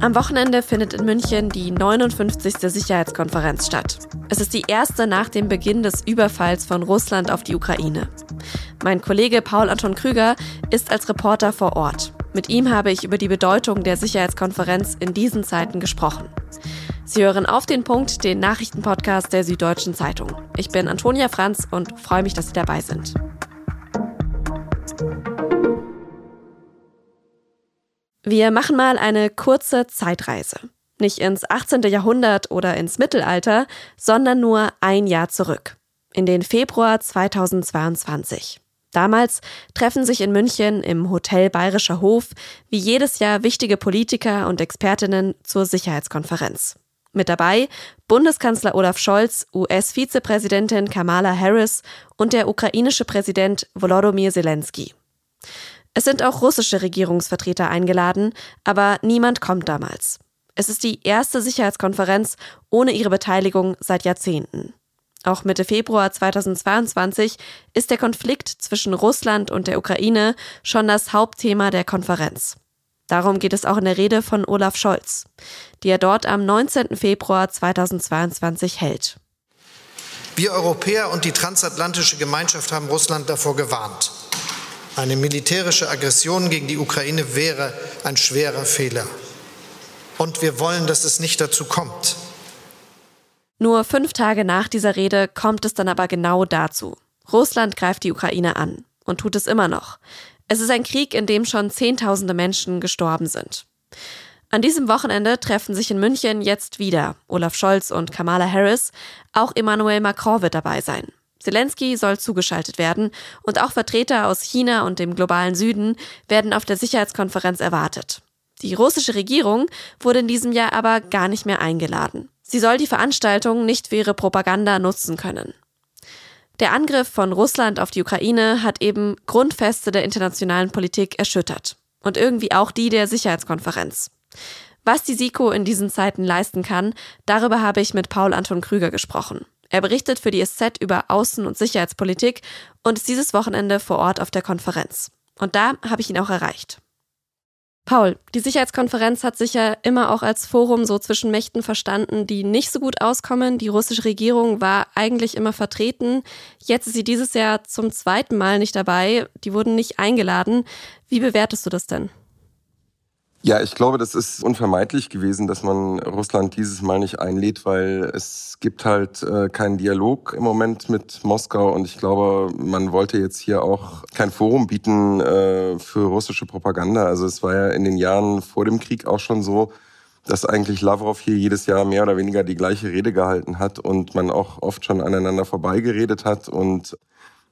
Am Wochenende findet in München die 59. Sicherheitskonferenz statt. Es ist die erste nach dem Beginn des Überfalls von Russland auf die Ukraine. Mein Kollege Paul Anton Krüger ist als Reporter vor Ort. Mit ihm habe ich über die Bedeutung der Sicherheitskonferenz in diesen Zeiten gesprochen. Sie hören auf den Punkt den Nachrichtenpodcast der Süddeutschen Zeitung. Ich bin Antonia Franz und freue mich, dass Sie dabei sind. Wir machen mal eine kurze Zeitreise. Nicht ins 18. Jahrhundert oder ins Mittelalter, sondern nur ein Jahr zurück. In den Februar 2022. Damals treffen sich in München im Hotel Bayerischer Hof wie jedes Jahr wichtige Politiker und Expertinnen zur Sicherheitskonferenz. Mit dabei Bundeskanzler Olaf Scholz, US-Vizepräsidentin Kamala Harris und der ukrainische Präsident Volodymyr Zelensky. Es sind auch russische Regierungsvertreter eingeladen, aber niemand kommt damals. Es ist die erste Sicherheitskonferenz ohne ihre Beteiligung seit Jahrzehnten. Auch Mitte Februar 2022 ist der Konflikt zwischen Russland und der Ukraine schon das Hauptthema der Konferenz. Darum geht es auch in der Rede von Olaf Scholz, die er dort am 19. Februar 2022 hält. Wir Europäer und die transatlantische Gemeinschaft haben Russland davor gewarnt. Eine militärische Aggression gegen die Ukraine wäre ein schwerer Fehler. Und wir wollen, dass es nicht dazu kommt. Nur fünf Tage nach dieser Rede kommt es dann aber genau dazu. Russland greift die Ukraine an und tut es immer noch. Es ist ein Krieg, in dem schon Zehntausende Menschen gestorben sind. An diesem Wochenende treffen sich in München jetzt wieder Olaf Scholz und Kamala Harris. Auch Emmanuel Macron wird dabei sein. Zelensky soll zugeschaltet werden und auch Vertreter aus China und dem globalen Süden werden auf der Sicherheitskonferenz erwartet. Die russische Regierung wurde in diesem Jahr aber gar nicht mehr eingeladen. Sie soll die Veranstaltung nicht für ihre Propaganda nutzen können. Der Angriff von Russland auf die Ukraine hat eben Grundfeste der internationalen Politik erschüttert. Und irgendwie auch die der Sicherheitskonferenz. Was die SIKO in diesen Zeiten leisten kann, darüber habe ich mit Paul Anton Krüger gesprochen. Er berichtet für die SZ über Außen- und Sicherheitspolitik und ist dieses Wochenende vor Ort auf der Konferenz. Und da habe ich ihn auch erreicht. Paul, die Sicherheitskonferenz hat sich ja immer auch als Forum so zwischen Mächten verstanden, die nicht so gut auskommen. Die russische Regierung war eigentlich immer vertreten. Jetzt ist sie dieses Jahr zum zweiten Mal nicht dabei. Die wurden nicht eingeladen. Wie bewertest du das denn? Ja, ich glaube, das ist unvermeidlich gewesen, dass man Russland dieses Mal nicht einlädt, weil es gibt halt äh, keinen Dialog im Moment mit Moskau und ich glaube, man wollte jetzt hier auch kein Forum bieten äh, für russische Propaganda. Also es war ja in den Jahren vor dem Krieg auch schon so, dass eigentlich Lavrov hier jedes Jahr mehr oder weniger die gleiche Rede gehalten hat und man auch oft schon aneinander vorbeigeredet hat und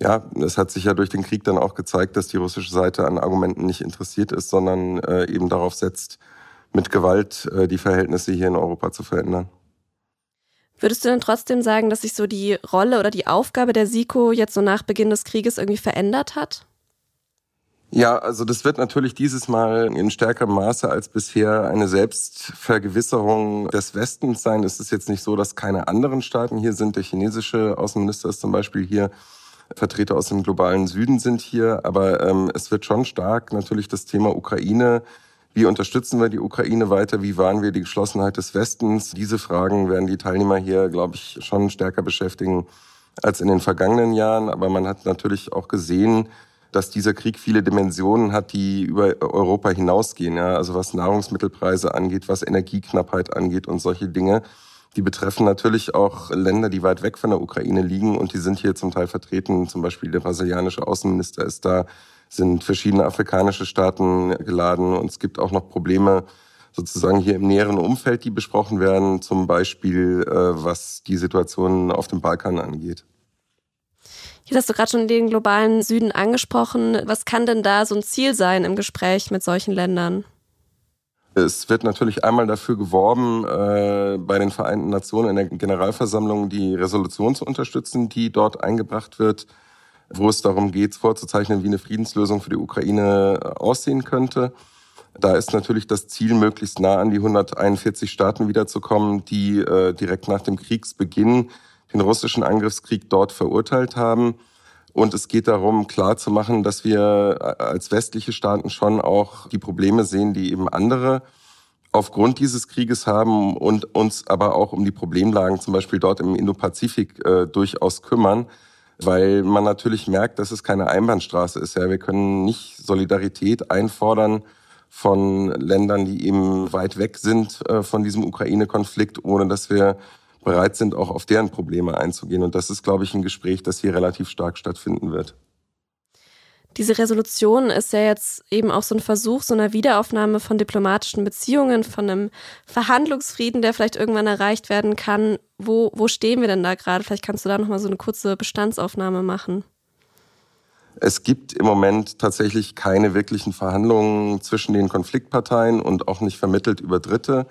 ja, es hat sich ja durch den Krieg dann auch gezeigt, dass die russische Seite an Argumenten nicht interessiert ist, sondern äh, eben darauf setzt, mit Gewalt äh, die Verhältnisse hier in Europa zu verändern. Würdest du denn trotzdem sagen, dass sich so die Rolle oder die Aufgabe der SIKO jetzt so nach Beginn des Krieges irgendwie verändert hat? Ja, also das wird natürlich dieses Mal in stärkerem Maße als bisher eine Selbstvergewisserung des Westens sein. Es ist jetzt nicht so, dass keine anderen Staaten hier sind. Der chinesische Außenminister ist zum Beispiel hier. Vertreter aus dem globalen Süden sind hier, aber ähm, es wird schon stark natürlich das Thema Ukraine. Wie unterstützen wir die Ukraine weiter? Wie wahren wir die Geschlossenheit des Westens? Diese Fragen werden die Teilnehmer hier, glaube ich, schon stärker beschäftigen als in den vergangenen Jahren. Aber man hat natürlich auch gesehen, dass dieser Krieg viele Dimensionen hat, die über Europa hinausgehen. Ja? Also was Nahrungsmittelpreise angeht, was Energieknappheit angeht und solche Dinge. Die betreffen natürlich auch Länder, die weit weg von der Ukraine liegen und die sind hier zum Teil vertreten. Zum Beispiel der brasilianische Außenminister ist da, sind verschiedene afrikanische Staaten geladen und es gibt auch noch Probleme sozusagen hier im näheren Umfeld, die besprochen werden, zum Beispiel äh, was die Situation auf dem Balkan angeht. Jetzt hast du gerade schon den globalen Süden angesprochen. Was kann denn da so ein Ziel sein im Gespräch mit solchen Ländern? Es wird natürlich einmal dafür geworben, äh, bei den Vereinten Nationen in der Generalversammlung die Resolution zu unterstützen, die dort eingebracht wird, wo es darum geht, vorzuzeichnen, wie eine Friedenslösung für die Ukraine äh, aussehen könnte. Da ist natürlich das Ziel, möglichst nah an die 141 Staaten wiederzukommen, die äh, direkt nach dem Kriegsbeginn den russischen Angriffskrieg dort verurteilt haben. Und es geht darum, klarzumachen, dass wir als westliche Staaten schon auch die Probleme sehen, die eben andere aufgrund dieses Krieges haben und uns aber auch um die Problemlagen zum Beispiel dort im Indopazifik äh, durchaus kümmern, weil man natürlich merkt, dass es keine Einbahnstraße ist. Ja, wir können nicht Solidarität einfordern von Ländern, die eben weit weg sind äh, von diesem Ukraine-Konflikt, ohne dass wir bereit sind, auch auf deren Probleme einzugehen. Und das ist, glaube ich, ein Gespräch, das hier relativ stark stattfinden wird. Diese Resolution ist ja jetzt eben auch so ein Versuch so einer Wiederaufnahme von diplomatischen Beziehungen, von einem Verhandlungsfrieden, der vielleicht irgendwann erreicht werden kann. Wo, wo stehen wir denn da gerade? Vielleicht kannst du da nochmal so eine kurze Bestandsaufnahme machen. Es gibt im Moment tatsächlich keine wirklichen Verhandlungen zwischen den Konfliktparteien und auch nicht vermittelt über Dritte.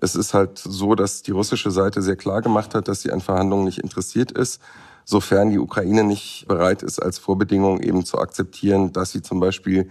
Es ist halt so, dass die russische Seite sehr klar gemacht hat, dass sie an Verhandlungen nicht interessiert ist sofern die Ukraine nicht bereit ist, als Vorbedingung eben zu akzeptieren, dass sie zum Beispiel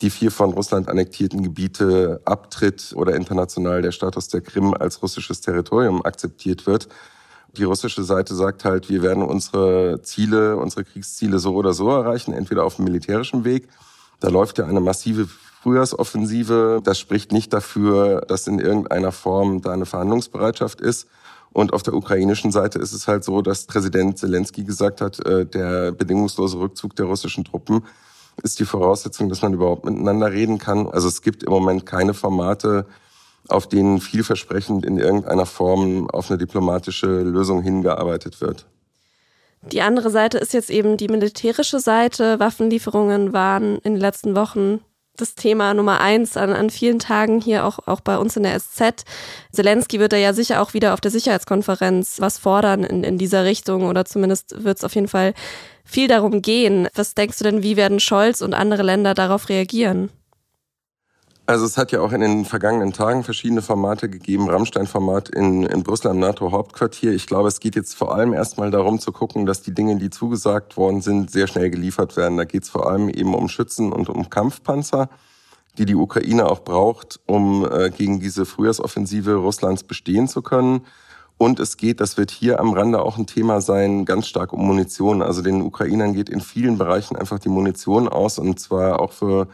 die vier von Russland annektierten Gebiete abtritt oder international der Status der Krim als russisches Territorium akzeptiert wird. Die russische Seite sagt halt, wir werden unsere Ziele, unsere Kriegsziele so oder so erreichen, entweder auf dem militärischen Weg. Da läuft ja eine massive Frühjahrsoffensive. Das spricht nicht dafür, dass in irgendeiner Form da eine Verhandlungsbereitschaft ist. Und auf der ukrainischen Seite ist es halt so, dass Präsident Zelensky gesagt hat, äh, der bedingungslose Rückzug der russischen Truppen ist die Voraussetzung, dass man überhaupt miteinander reden kann. Also es gibt im Moment keine Formate, auf denen vielversprechend in irgendeiner Form auf eine diplomatische Lösung hingearbeitet wird. Die andere Seite ist jetzt eben die militärische Seite. Waffenlieferungen waren in den letzten Wochen das Thema Nummer eins an, an vielen Tagen hier auch, auch bei uns in der SZ. Zelensky wird da ja sicher auch wieder auf der Sicherheitskonferenz was fordern in, in dieser Richtung oder zumindest wird es auf jeden Fall viel darum gehen. Was denkst du denn, wie werden Scholz und andere Länder darauf reagieren? Also es hat ja auch in den vergangenen Tagen verschiedene Formate gegeben. Rammstein-Format in, in Brüssel am NATO-Hauptquartier. Ich glaube, es geht jetzt vor allem erstmal darum zu gucken, dass die Dinge, die zugesagt worden sind, sehr schnell geliefert werden. Da geht es vor allem eben um Schützen und um Kampfpanzer, die die Ukraine auch braucht, um äh, gegen diese Frühjahrsoffensive Russlands bestehen zu können. Und es geht, das wird hier am Rande auch ein Thema sein, ganz stark um Munition. Also den Ukrainern geht in vielen Bereichen einfach die Munition aus und zwar auch für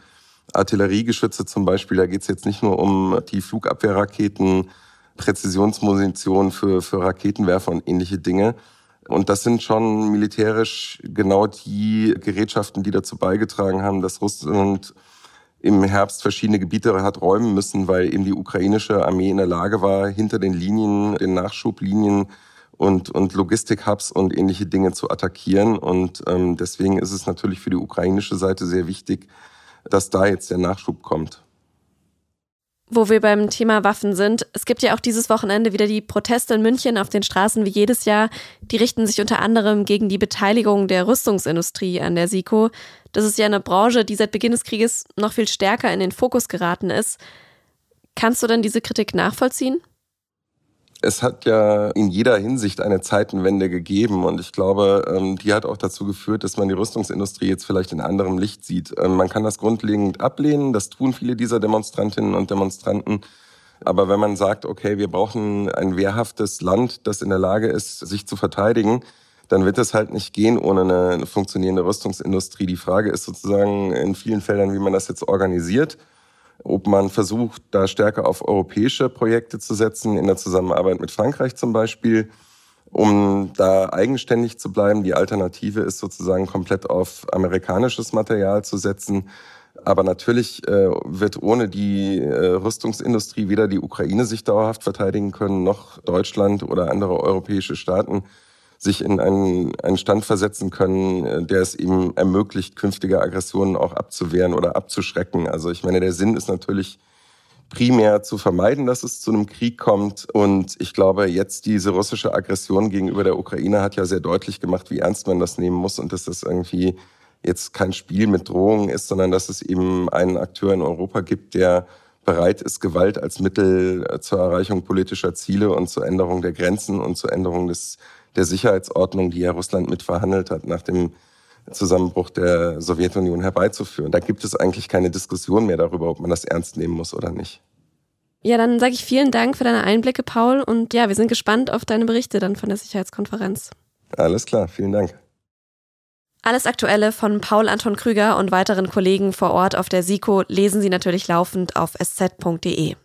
Artilleriegeschütze zum Beispiel, da geht es jetzt nicht nur um die Flugabwehrraketen, Präzisionsmunition für, für Raketenwerfer und ähnliche Dinge. Und das sind schon militärisch genau die Gerätschaften, die dazu beigetragen haben, dass Russland im Herbst verschiedene Gebiete hat räumen müssen, weil eben die ukrainische Armee in der Lage war, hinter den Linien, den Nachschublinien und, und Logistik-Hubs und ähnliche Dinge zu attackieren. Und ähm, deswegen ist es natürlich für die ukrainische Seite sehr wichtig, dass da jetzt der Nachschub kommt. Wo wir beim Thema Waffen sind, es gibt ja auch dieses Wochenende wieder die Proteste in München auf den Straßen wie jedes Jahr. Die richten sich unter anderem gegen die Beteiligung der Rüstungsindustrie an der SIKO. Das ist ja eine Branche, die seit Beginn des Krieges noch viel stärker in den Fokus geraten ist. Kannst du denn diese Kritik nachvollziehen? Es hat ja in jeder Hinsicht eine Zeitenwende gegeben und ich glaube, ähm, die hat auch dazu geführt, dass man die Rüstungsindustrie jetzt vielleicht in anderem Licht sieht. Ähm, man kann das grundlegend ablehnen, das tun viele dieser Demonstrantinnen und Demonstranten. Aber wenn man sagt, okay, wir brauchen ein wehrhaftes Land, das in der Lage ist, sich zu verteidigen, dann wird es halt nicht gehen ohne eine funktionierende Rüstungsindustrie. Die Frage ist sozusagen in vielen Feldern, wie man das jetzt organisiert ob man versucht, da stärker auf europäische Projekte zu setzen, in der Zusammenarbeit mit Frankreich zum Beispiel, um da eigenständig zu bleiben. Die Alternative ist sozusagen komplett auf amerikanisches Material zu setzen. Aber natürlich äh, wird ohne die äh, Rüstungsindustrie weder die Ukraine sich dauerhaft verteidigen können, noch Deutschland oder andere europäische Staaten sich in einen, einen Stand versetzen können, äh, der es ihm ermöglicht, künftige Aggressionen auch abzuwehren oder abzuschrecken. Also ich meine, der Sinn ist natürlich primär zu vermeiden, dass es zu einem Krieg kommt. Und ich glaube, jetzt diese russische Aggression gegenüber der Ukraine hat ja sehr deutlich gemacht, wie ernst man das nehmen muss und dass das irgendwie jetzt kein Spiel mit Drohungen ist, sondern dass es eben einen Akteur in Europa gibt, der bereit ist, Gewalt als Mittel äh, zur Erreichung politischer Ziele und zur Änderung der Grenzen und zur Änderung des der Sicherheitsordnung, die ja Russland mit verhandelt hat, nach dem Zusammenbruch der Sowjetunion herbeizuführen. Da gibt es eigentlich keine Diskussion mehr darüber, ob man das ernst nehmen muss oder nicht. Ja, dann sage ich vielen Dank für deine Einblicke, Paul. Und ja, wir sind gespannt auf deine Berichte dann von der Sicherheitskonferenz. Alles klar, vielen Dank. Alles Aktuelle von Paul Anton Krüger und weiteren Kollegen vor Ort auf der SIKO lesen Sie natürlich laufend auf sz.de.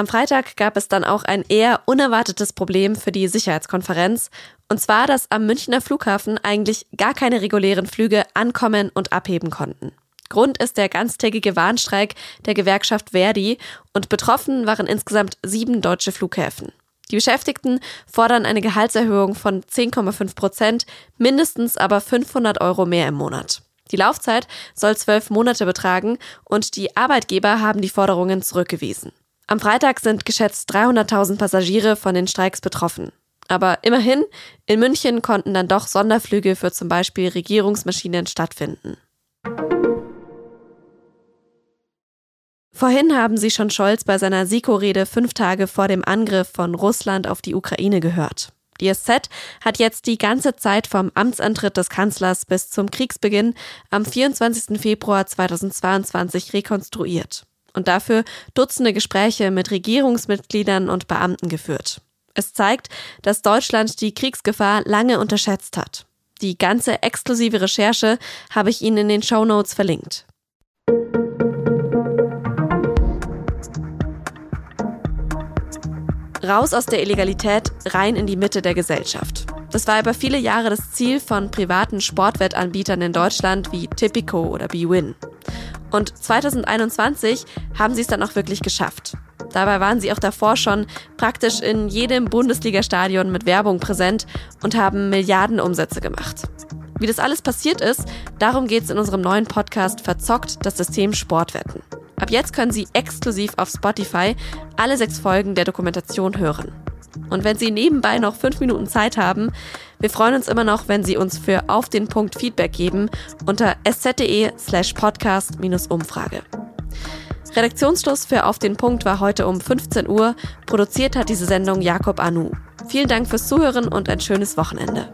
Am Freitag gab es dann auch ein eher unerwartetes Problem für die Sicherheitskonferenz, und zwar, dass am Münchner Flughafen eigentlich gar keine regulären Flüge ankommen und abheben konnten. Grund ist der ganztägige Warnstreik der Gewerkschaft Verdi und betroffen waren insgesamt sieben deutsche Flughäfen. Die Beschäftigten fordern eine Gehaltserhöhung von 10,5 Prozent, mindestens aber 500 Euro mehr im Monat. Die Laufzeit soll zwölf Monate betragen und die Arbeitgeber haben die Forderungen zurückgewiesen. Am Freitag sind geschätzt 300.000 Passagiere von den Streiks betroffen. Aber immerhin, in München konnten dann doch Sonderflüge für zum Beispiel Regierungsmaschinen stattfinden. Vorhin haben Sie schon Scholz bei seiner SIKO-Rede fünf Tage vor dem Angriff von Russland auf die Ukraine gehört. Die SZ hat jetzt die ganze Zeit vom Amtsantritt des Kanzlers bis zum Kriegsbeginn am 24. Februar 2022 rekonstruiert und dafür Dutzende Gespräche mit Regierungsmitgliedern und Beamten geführt. Es zeigt, dass Deutschland die Kriegsgefahr lange unterschätzt hat. Die ganze exklusive Recherche habe ich Ihnen in den Show Notes verlinkt. Raus aus der Illegalität, rein in die Mitte der Gesellschaft. Das war über viele Jahre das Ziel von privaten Sportwettanbietern in Deutschland wie Tipico oder BWin. Und 2021 haben sie es dann auch wirklich geschafft. Dabei waren sie auch davor schon praktisch in jedem Bundesliga-Stadion mit Werbung präsent und haben Milliardenumsätze gemacht. Wie das alles passiert ist, darum geht es in unserem neuen Podcast Verzockt das System Sportwetten. Ab jetzt können Sie exklusiv auf Spotify alle sechs Folgen der Dokumentation hören. Und wenn Sie nebenbei noch fünf Minuten Zeit haben, wir freuen uns immer noch, wenn Sie uns für auf den Punkt Feedback geben unter sz.de slash podcast-umfrage. Redaktionsschluss für Auf den Punkt war heute um 15 Uhr. Produziert hat diese Sendung Jakob Anu. Vielen Dank fürs Zuhören und ein schönes Wochenende.